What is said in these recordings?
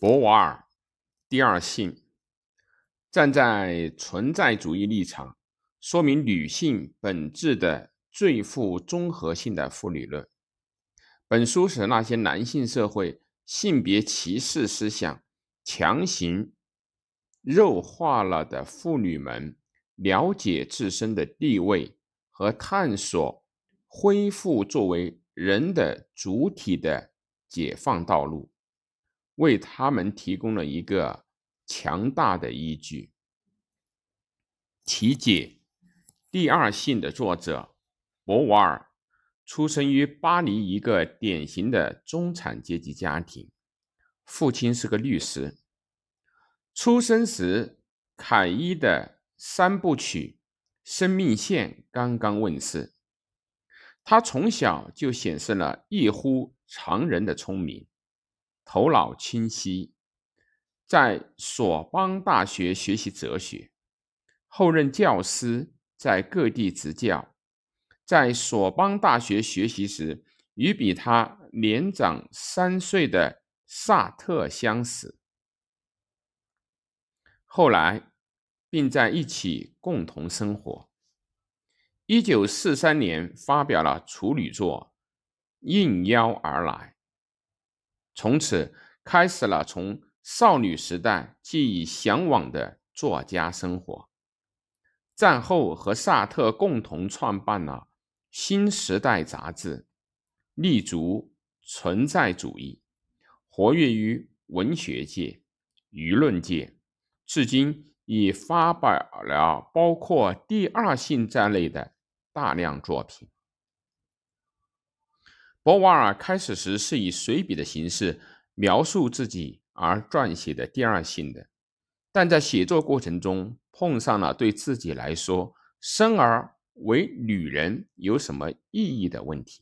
博瓦尔第二性站在存在主义立场，说明女性本质的最富综合性的妇女论。本书使那些男性社会性别歧视思想强行肉化了的妇女们了解自身的地位和探索恢复作为人的主体的解放道路。为他们提供了一个强大的依据。题解：第二性的作者博瓦尔出生于巴黎一个典型的中产阶级家庭，父亲是个律师。出生时，凯伊的三部曲《生命线》刚刚问世，他从小就显示了异乎常人的聪明。头脑清晰，在索邦大学学习哲学，后任教师，在各地执教。在索邦大学学习时，与比他年长三岁的萨特相识，后来并在一起共同生活。一九四三年发表了处女作《应邀而来》。从此开始了从少女时代寄以向往的作家生活。战后和萨特共同创办了《新时代》杂志，立足存在主义，活跃于文学界、舆论界，至今已发表了包括《第二性》在内的大量作品。博瓦尔开始时是以随笔的形式描述自己而撰写的《第二性》的，但在写作过程中碰上了对自己来说生而为女人有什么意义的问题，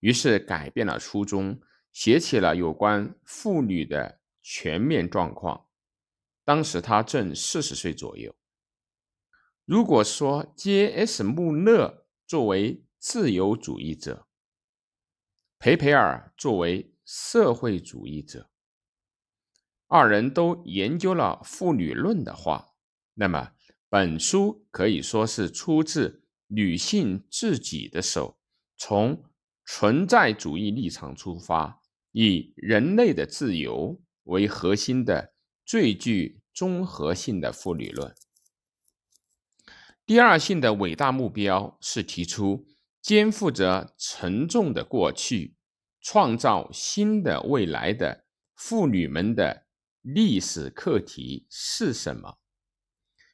于是改变了初衷，写起了有关妇女的全面状况。当时他正四十岁左右。如果说 J.S. 穆勒作为自由主义者，培培尔作为社会主义者，二人都研究了妇女论的话，那么本书可以说是出自女性自己的手，从存在主义立场出发，以人类的自由为核心的最具综合性的妇女论。第二性的伟大目标是提出。肩负着沉重的过去，创造新的未来的妇女们的历史课题是什么？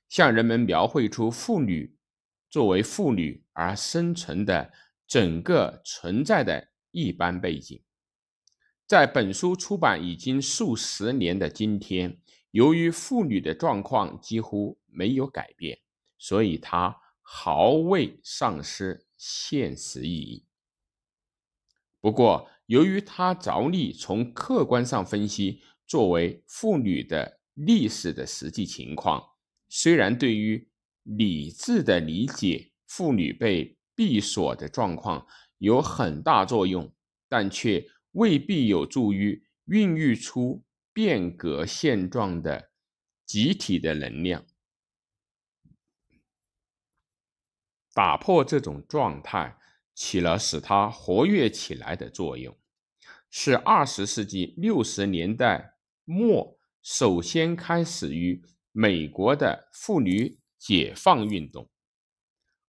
向人们描绘出妇女作为妇女而生存的整个存在的一般背景。在本书出版已经数十年的今天，由于妇女的状况几乎没有改变，所以它毫未丧失。现实意义。不过，由于他着力从客观上分析作为妇女的历史的实际情况，虽然对于理智的理解妇女被闭锁的状况有很大作用，但却未必有助于孕育出变革现状的集体的能量。打破这种状态起了使它活跃起来的作用，是二十世纪六十年代末首先开始于美国的妇女解放运动。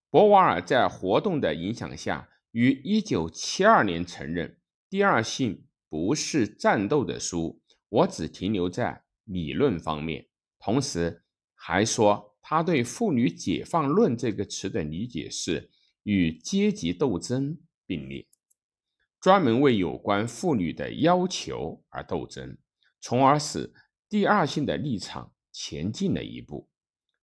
博瓦尔在活动的影响下，于一九七二年承认《第二性》不是战斗的书，我只停留在理论方面，同时还说。他对“妇女解放论”这个词的理解是与阶级斗争并列，专门为有关妇女的要求而斗争，从而使第二性的立场前进了一步。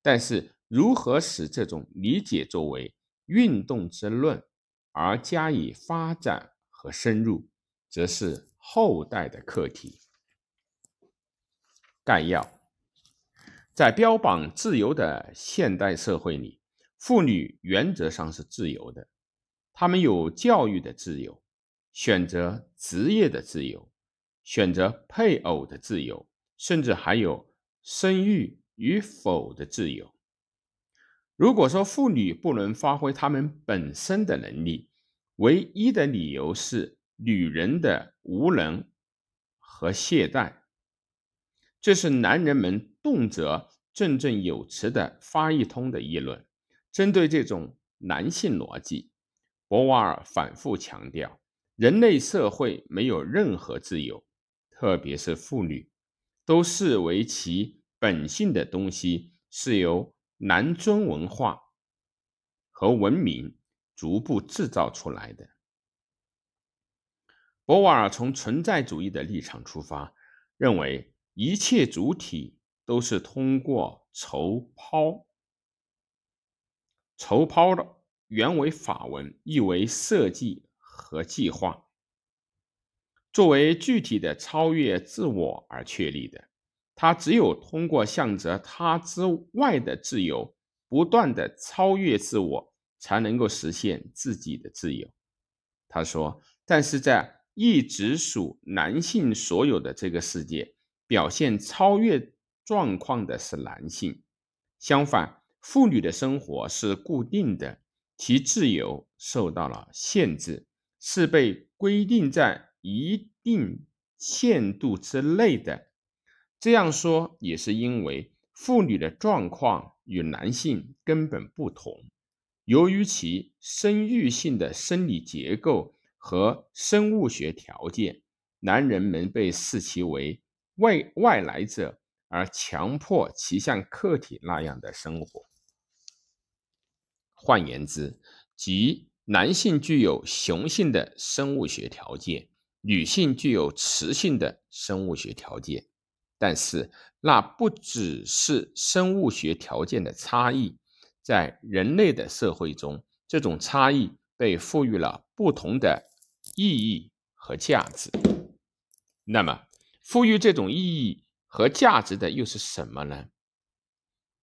但是，如何使这种理解作为运动之论而加以发展和深入，则是后代的课题。概要。在标榜自由的现代社会里，妇女原则上是自由的。她们有教育的自由、选择职业的自由、选择配偶的自由，甚至还有生育与否的自由。如果说妇女不能发挥她们本身的能力，唯一的理由是女人的无能和懈怠，这是男人们动辄振振有词的发一通的议论。针对这种男性逻辑，博瓦尔反复强调，人类社会没有任何自由，特别是妇女，都视为其本性的东西是由男尊文化和文明逐步制造出来的。博瓦尔从存在主义的立场出发，认为一切主体都是通过筹抛。筹抛的原为法文，意为设计和计划，作为具体的超越自我而确立的。他只有通过向着他之外的自由，不断的超越自我，才能够实现自己的自由。他说：“但是在一直属男性所有的这个世界，表现超越状况的是男性，相反。”妇女的生活是固定的，其自由受到了限制，是被规定在一定限度之内的。这样说也是因为妇女的状况与男性根本不同，由于其生育性的生理结构和生物学条件，男人们被视其为外外来者，而强迫其像客体那样的生活。换言之，即男性具有雄性的生物学条件，女性具有雌性的生物学条件。但是，那不只是生物学条件的差异，在人类的社会中，这种差异被赋予了不同的意义和价值。那么，赋予这种意义和价值的又是什么呢？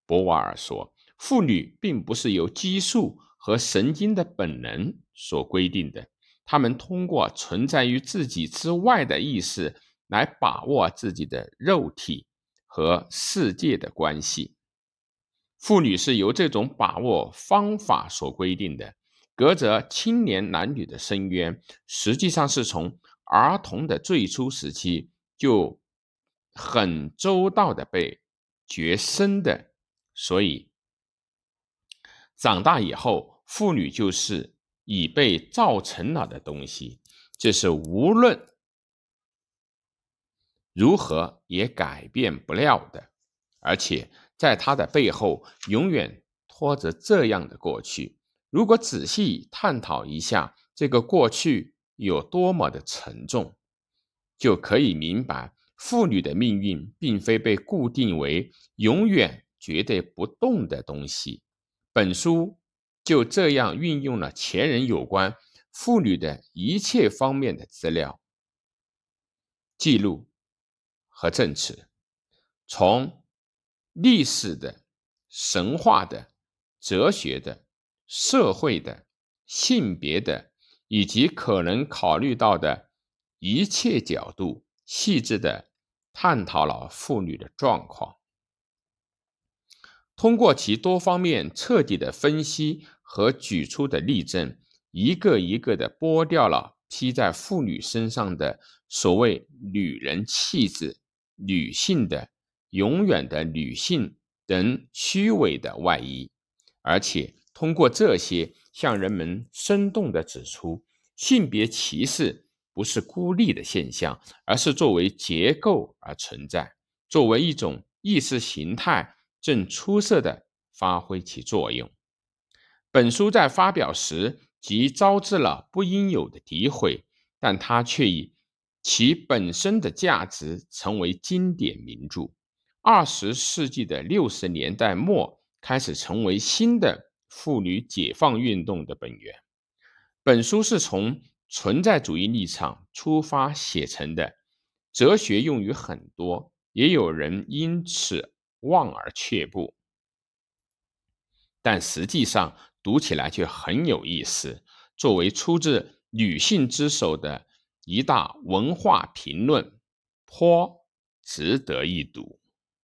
博瓦尔说。妇女并不是由激素和神经的本能所规定的，她们通过存在于自己之外的意识来把握自己的肉体和世界的关系。妇女是由这种把握方法所规定的，隔着青年男女的深渊，实际上是从儿童的最初时期就很周到的被决生的，所以。长大以后，妇女就是已被造成了的东西，这是无论如何也改变不了的。而且，在她的背后，永远拖着这样的过去。如果仔细探讨一下这个过去有多么的沉重，就可以明白，妇女的命运并非被固定为永远绝对不动的东西。本书就这样运用了前人有关妇女的一切方面的资料、记录和证词，从历史的、神话的、哲学的、社会的、性别的，以及可能考虑到的一切角度，细致的探讨了妇女的状况。通过其多方面彻底的分析和举出的例证，一个一个的剥掉了披在妇女身上的所谓女人气质、女性的、永远的女性等虚伪的外衣，而且通过这些向人们生动的指出，性别歧视不是孤立的现象，而是作为结构而存在，作为一种意识形态。正出色地发挥其作用。本书在发表时即招致了不应有的诋毁，但它却以其本身的价值成为经典名著。二十世纪的六十年代末开始成为新的妇女解放运动的本源。本书是从存在主义立场出发写成的，哲学用语很多，也有人因此。望而却步，但实际上读起来却很有意思。作为出自女性之手的一大文化评论，颇值得一读。